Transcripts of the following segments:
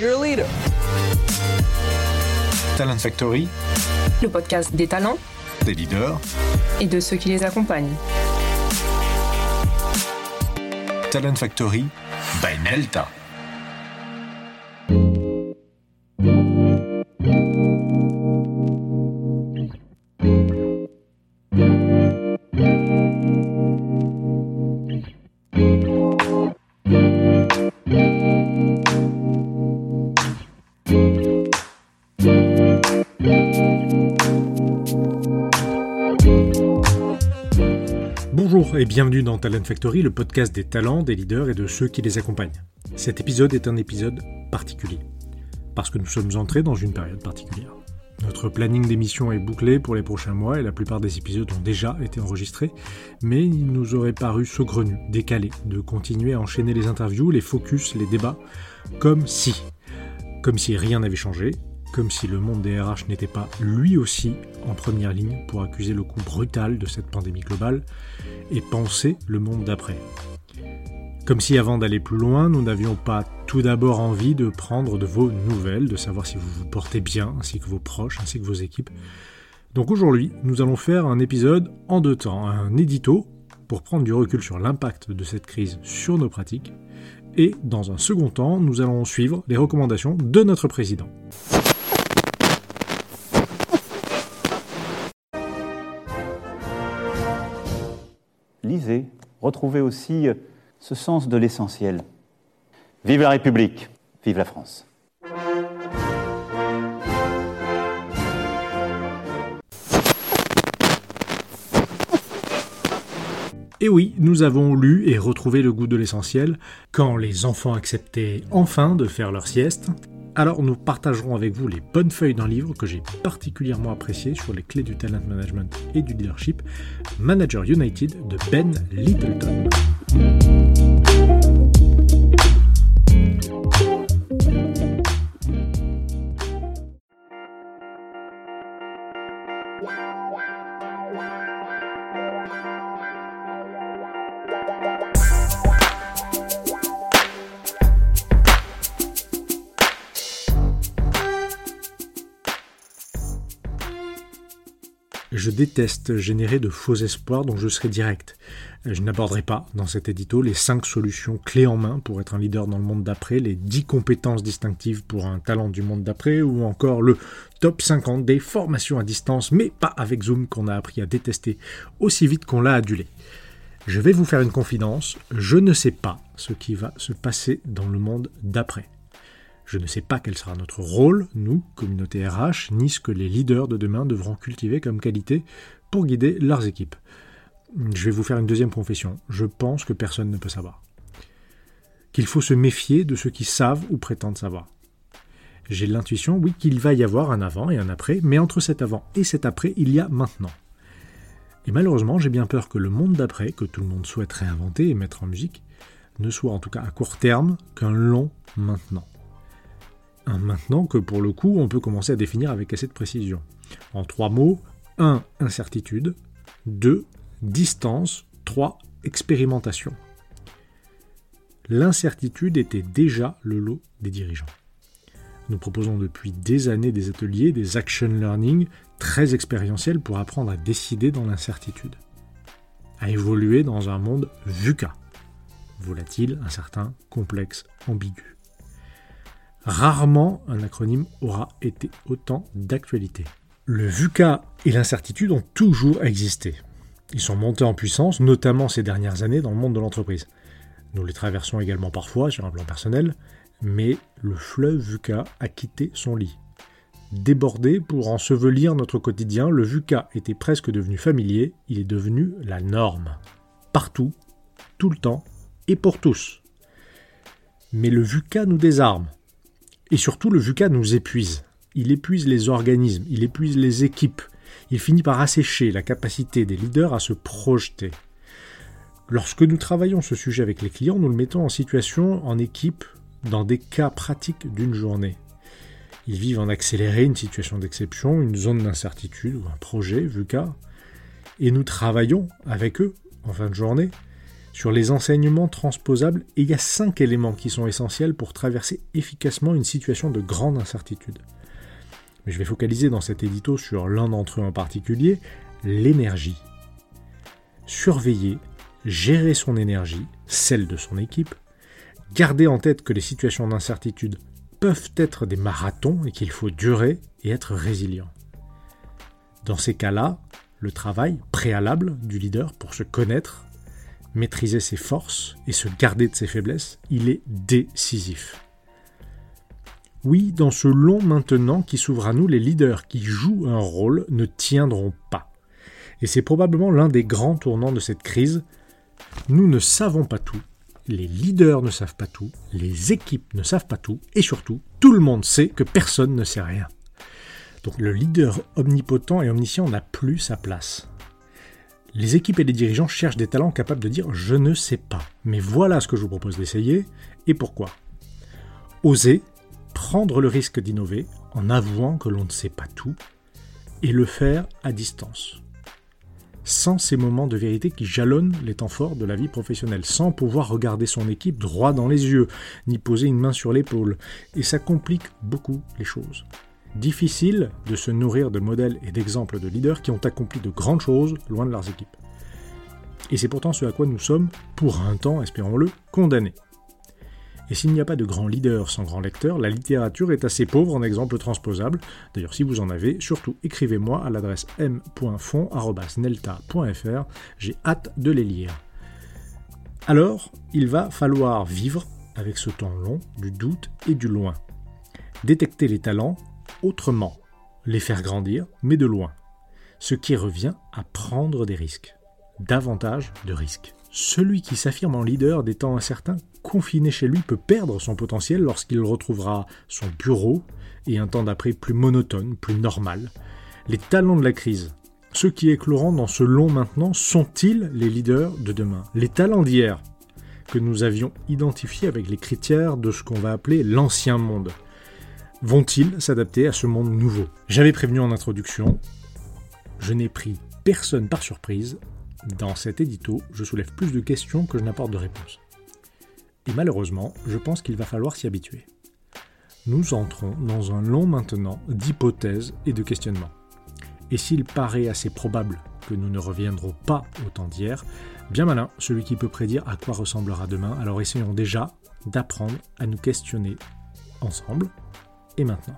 You're a leader. Talent Factory, le podcast des talents, des leaders et de ceux qui les accompagnent. Talent Factory by Nelta. Dans Talent Factory, le podcast des talents, des leaders et de ceux qui les accompagnent. Cet épisode est un épisode particulier, parce que nous sommes entrés dans une période particulière. Notre planning d'émission est bouclé pour les prochains mois et la plupart des épisodes ont déjà été enregistrés, mais il nous aurait paru saugrenu, décalé, de continuer à enchaîner les interviews, les focus, les débats, comme si. Comme si rien n'avait changé, comme si le monde des RH n'était pas lui aussi en première ligne pour accuser le coup brutal de cette pandémie globale et penser le monde d'après. Comme si avant d'aller plus loin, nous n'avions pas tout d'abord envie de prendre de vos nouvelles, de savoir si vous vous portez bien, ainsi que vos proches, ainsi que vos équipes. Donc aujourd'hui, nous allons faire un épisode en deux temps, un édito pour prendre du recul sur l'impact de cette crise sur nos pratiques, et dans un second temps, nous allons suivre les recommandations de notre président. Lisez, retrouvez aussi euh, ce sens de l'essentiel. Vive la République, vive la France. Et oui, nous avons lu et retrouvé le goût de l'essentiel quand les enfants acceptaient enfin de faire leur sieste, alors nous partagerons avec vous les bonnes feuilles d'un livre que j'ai particulièrement apprécié sur les clés du talent management et du leadership, Manager United de Ben Littleton. Je déteste générer de faux espoirs dont je serai direct. Je n'aborderai pas dans cet édito les 5 solutions clés en main pour être un leader dans le monde d'après, les 10 compétences distinctives pour un talent du monde d'après, ou encore le top 50 des formations à distance, mais pas avec Zoom qu'on a appris à détester aussi vite qu'on l'a adulé. Je vais vous faire une confidence, je ne sais pas ce qui va se passer dans le monde d'après. Je ne sais pas quel sera notre rôle, nous, communauté RH, ni ce que les leaders de demain devront cultiver comme qualité pour guider leurs équipes. Je vais vous faire une deuxième confession. Je pense que personne ne peut savoir. Qu'il faut se méfier de ceux qui savent ou prétendent savoir. J'ai l'intuition, oui, qu'il va y avoir un avant et un après, mais entre cet avant et cet après, il y a maintenant. Et malheureusement, j'ai bien peur que le monde d'après, que tout le monde souhaite réinventer et mettre en musique, ne soit en tout cas à court terme qu'un long maintenant. Un maintenant que pour le coup on peut commencer à définir avec assez de précision. En trois mots, 1. Incertitude, 2. Distance, 3. Expérimentation. L'incertitude était déjà le lot des dirigeants. Nous proposons depuis des années des ateliers, des action learning très expérientiels pour apprendre à décider dans l'incertitude, à évoluer dans un monde VUCA, volatile, incertain, complexe, ambigu. Rarement un acronyme aura été autant d'actualité. Le VUCA et l'incertitude ont toujours existé. Ils sont montés en puissance, notamment ces dernières années dans le monde de l'entreprise. Nous les traversons également parfois sur un plan personnel, mais le fleuve VUCA a quitté son lit. Débordé pour ensevelir notre quotidien, le VUCA était presque devenu familier, il est devenu la norme. Partout, tout le temps et pour tous. Mais le VUCA nous désarme. Et surtout, le VUCA nous épuise. Il épuise les organismes, il épuise les équipes. Il finit par assécher la capacité des leaders à se projeter. Lorsque nous travaillons ce sujet avec les clients, nous le mettons en situation en équipe dans des cas pratiques d'une journée. Ils vivent en accéléré une situation d'exception, une zone d'incertitude ou un projet VUCA. Et nous travaillons avec eux en fin de journée sur les enseignements transposables il y a cinq éléments qui sont essentiels pour traverser efficacement une situation de grande incertitude. Mais je vais focaliser dans cet édito sur l'un d'entre eux en particulier, l'énergie. Surveiller, gérer son énergie, celle de son équipe, garder en tête que les situations d'incertitude peuvent être des marathons et qu'il faut durer et être résilient. Dans ces cas-là, le travail préalable du leader pour se connaître, maîtriser ses forces et se garder de ses faiblesses, il est décisif. Oui, dans ce long maintenant qui s'ouvre à nous, les leaders qui jouent un rôle ne tiendront pas. Et c'est probablement l'un des grands tournants de cette crise. Nous ne savons pas tout, les leaders ne savent pas tout, les équipes ne savent pas tout, et surtout, tout le monde sait que personne ne sait rien. Donc le leader omnipotent et omniscient n'a plus sa place. Les équipes et les dirigeants cherchent des talents capables de dire je ne sais pas, mais voilà ce que je vous propose d'essayer et pourquoi. Oser, prendre le risque d'innover en avouant que l'on ne sait pas tout et le faire à distance. Sans ces moments de vérité qui jalonnent les temps forts de la vie professionnelle, sans pouvoir regarder son équipe droit dans les yeux, ni poser une main sur l'épaule, et ça complique beaucoup les choses. Difficile de se nourrir de modèles et d'exemples de leaders qui ont accompli de grandes choses loin de leurs équipes. Et c'est pourtant ce à quoi nous sommes, pour un temps, espérons-le, condamnés. Et s'il n'y a pas de grands leaders sans grands lecteurs, la littérature est assez pauvre en exemples transposables. D'ailleurs, si vous en avez, surtout écrivez-moi à l'adresse m.fond.nelta.fr. J'ai hâte de les lire. Alors, il va falloir vivre avec ce temps long, du doute et du loin. Détecter les talents autrement, les faire grandir, mais de loin. Ce qui revient à prendre des risques. Davantage de risques. Celui qui s'affirme en leader des temps incertains, confiné chez lui, peut perdre son potentiel lorsqu'il retrouvera son bureau et un temps d'après plus monotone, plus normal. Les talents de la crise, ceux qui écloront dans ce long maintenant, sont-ils les leaders de demain? Les talents d'hier, que nous avions identifiés avec les critères de ce qu'on va appeler l'ancien monde, vont-ils s'adapter à ce monde nouveau? J'avais prévenu en introduction, je n'ai pris personne par surprise. Dans cet édito, je soulève plus de questions que je n'apporte de réponses. Et malheureusement, je pense qu'il va falloir s'y habituer. Nous entrons dans un long maintenant d'hypothèses et de questionnements. Et s'il paraît assez probable que nous ne reviendrons pas au temps d'hier, bien malin celui qui peut prédire à quoi ressemblera demain, alors essayons déjà d'apprendre à nous questionner ensemble et maintenant.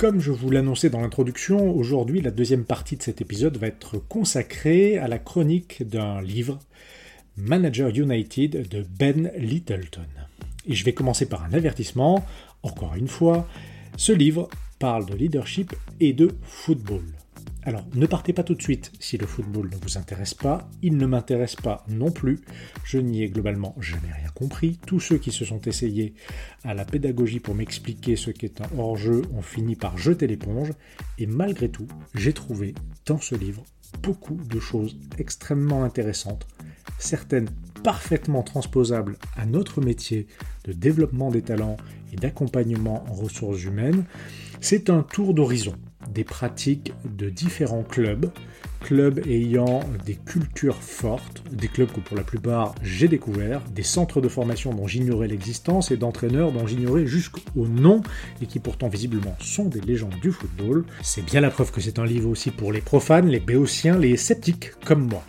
Comme je vous l'annonçais dans l'introduction, aujourd'hui la deuxième partie de cet épisode va être consacrée à la chronique d'un livre Manager United de Ben Littleton. Et je vais commencer par un avertissement. Encore une fois, ce livre parle de leadership et de football. Alors, ne partez pas tout de suite si le football ne vous intéresse pas. Il ne m'intéresse pas non plus. Je n'y ai globalement jamais rien compris. Tous ceux qui se sont essayés à la pédagogie pour m'expliquer ce qu'est un hors-jeu ont fini par jeter l'éponge. Et malgré tout, j'ai trouvé dans ce livre beaucoup de choses extrêmement intéressantes certaines parfaitement transposables à notre métier de développement des talents et d'accompagnement en ressources humaines, c'est un tour d'horizon des pratiques de différents clubs, clubs ayant des cultures fortes, des clubs que pour la plupart j'ai découverts, des centres de formation dont j'ignorais l'existence et d'entraîneurs dont j'ignorais jusqu'au nom et qui pourtant visiblement sont des légendes du football. C'est bien la preuve que c'est un livre aussi pour les profanes, les béotiens, les sceptiques comme moi.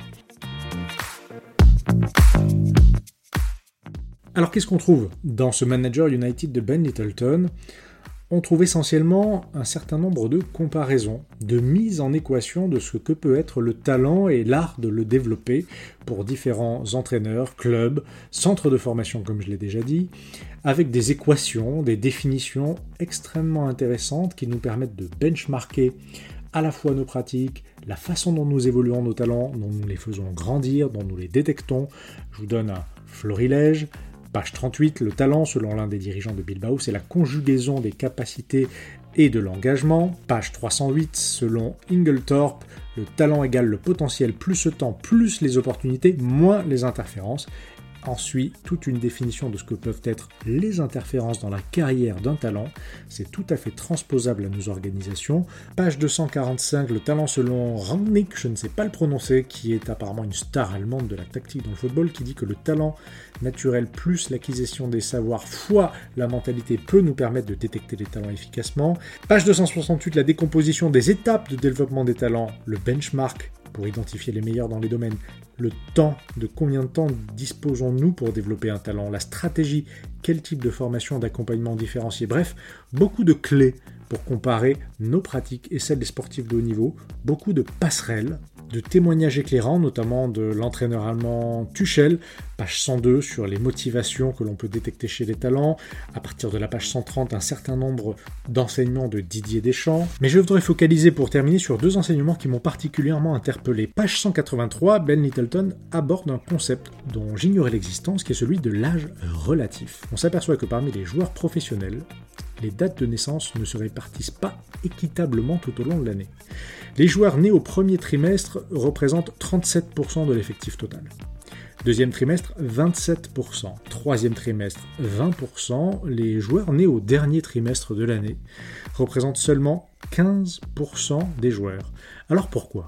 Alors qu'est-ce qu'on trouve dans ce Manager United de Ben Littleton? On trouve essentiellement un certain nombre de comparaisons, de mise en équation de ce que peut être le talent et l'art de le développer pour différents entraîneurs, clubs, centres de formation comme je l'ai déjà dit, avec des équations, des définitions extrêmement intéressantes qui nous permettent de benchmarker à la fois nos pratiques, la façon dont nous évoluons nos talents, dont nous les faisons grandir, dont nous les détectons. Je vous donne un florilège. Page 38, le talent, selon l'un des dirigeants de Bilbao, c'est la conjugaison des capacités et de l'engagement. Page 308, selon Inglethorpe, le talent égale le potentiel plus le temps plus les opportunités moins les interférences. Ensuite, toute une définition de ce que peuvent être les interférences dans la carrière d'un talent. C'est tout à fait transposable à nos organisations. Page 245, le talent selon Rangnick, je ne sais pas le prononcer, qui est apparemment une star allemande de la tactique dans le football, qui dit que le talent naturel plus l'acquisition des savoirs fois la mentalité peut nous permettre de détecter les talents efficacement. Page 268, la décomposition des étapes de développement des talents, le benchmark pour identifier les meilleurs dans les domaines, le temps, de combien de temps disposons-nous pour développer un talent, la stratégie, quel type de formation, d'accompagnement différencié, bref, beaucoup de clés pour comparer nos pratiques et celles des sportifs de haut niveau, beaucoup de passerelles de témoignages éclairants, notamment de l'entraîneur allemand Tuchel, page 102 sur les motivations que l'on peut détecter chez les talents, à partir de la page 130 un certain nombre d'enseignements de Didier Deschamps. Mais je voudrais focaliser pour terminer sur deux enseignements qui m'ont particulièrement interpellé. Page 183, Ben Littleton aborde un concept dont j'ignorais l'existence, qui est celui de l'âge relatif. On s'aperçoit que parmi les joueurs professionnels, les dates de naissance ne se répartissent pas équitablement tout au long de l'année. Les joueurs nés au premier trimestre représentent 37% de l'effectif total. Deuxième trimestre, 27%. Troisième trimestre, 20%. Les joueurs nés au dernier trimestre de l'année représentent seulement 15% des joueurs. Alors pourquoi?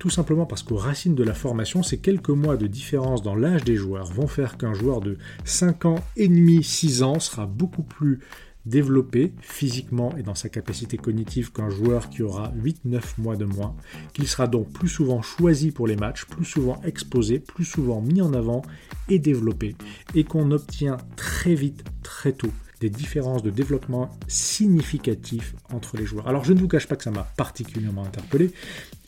Tout simplement parce qu'aux racines de la formation, ces quelques mois de différence dans l'âge des joueurs vont faire qu'un joueur de 5 ans et demi, 6 ans sera beaucoup plus développé physiquement et dans sa capacité cognitive qu'un joueur qui aura 8-9 mois de moins, qu'il sera donc plus souvent choisi pour les matchs, plus souvent exposé, plus souvent mis en avant et développé, et qu'on obtient très vite, très tôt, différences de développement significatives entre les joueurs. Alors je ne vous cache pas que ça m'a particulièrement interpellé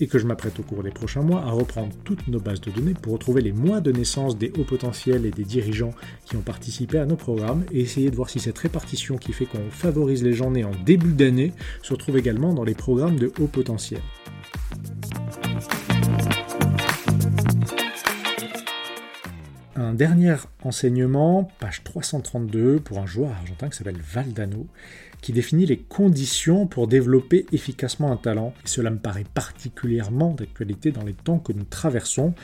et que je m'apprête au cours des prochains mois à reprendre toutes nos bases de données pour retrouver les mois de naissance des hauts potentiels et des dirigeants qui ont participé à nos programmes et essayer de voir si cette répartition qui fait qu'on favorise les gens nés en début d'année se retrouve également dans les programmes de haut potentiel. Dernier enseignement, page 332, pour un joueur argentin qui s'appelle Valdano, qui définit les conditions pour développer efficacement un talent. Cela me paraît particulièrement d'actualité dans les temps que nous traversons.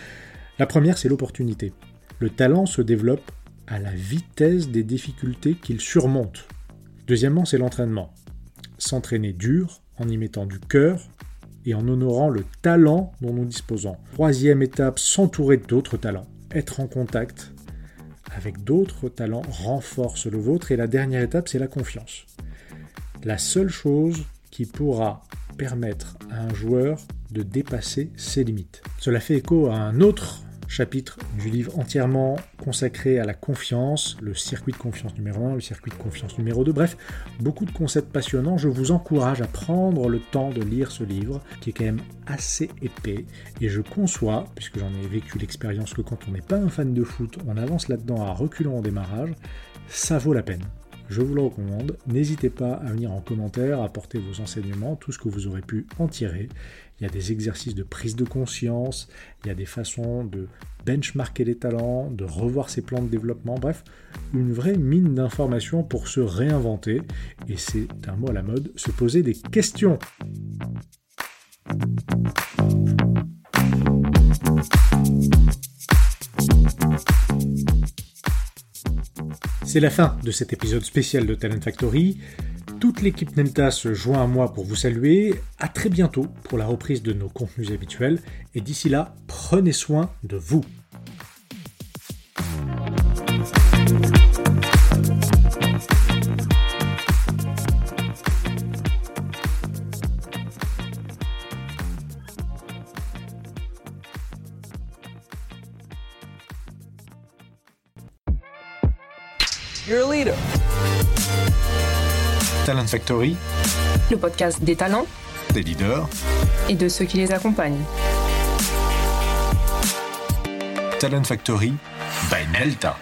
La première, c'est l'opportunité. Le talent se développe à la vitesse des difficultés qu'il surmonte. Deuxièmement, c'est l'entraînement. S'entraîner dur en y mettant du cœur et en honorant le talent dont nous disposons. Troisième étape, s'entourer d'autres talents être en contact avec d'autres talents renforce le vôtre. Et la dernière étape, c'est la confiance. La seule chose qui pourra permettre à un joueur de dépasser ses limites. Cela fait écho à un autre chapitre du livre entièrement consacré à la confiance, le circuit de confiance numéro 1, le circuit de confiance numéro 2, bref, beaucoup de concepts passionnants. Je vous encourage à prendre le temps de lire ce livre, qui est quand même assez épais, et je conçois, puisque j'en ai vécu l'expérience, que quand on n'est pas un fan de foot, on avance là-dedans à reculons en démarrage, ça vaut la peine je vous le recommande. N'hésitez pas à venir en commentaire, à apporter vos enseignements, tout ce que vous aurez pu en tirer. Il y a des exercices de prise de conscience, il y a des façons de benchmarker les talents, de revoir ses plans de développement, bref, une vraie mine d'informations pour se réinventer. Et c'est un mot à la mode, se poser des questions. C'est la fin de cet épisode spécial de Talent Factory. Toute l'équipe Nelta se joint à moi pour vous saluer. À très bientôt pour la reprise de nos contenus habituels. Et d'ici là, prenez soin de vous. Talent Factory, le podcast des talents, des leaders et de ceux qui les accompagnent. Talent Factory by Nelta.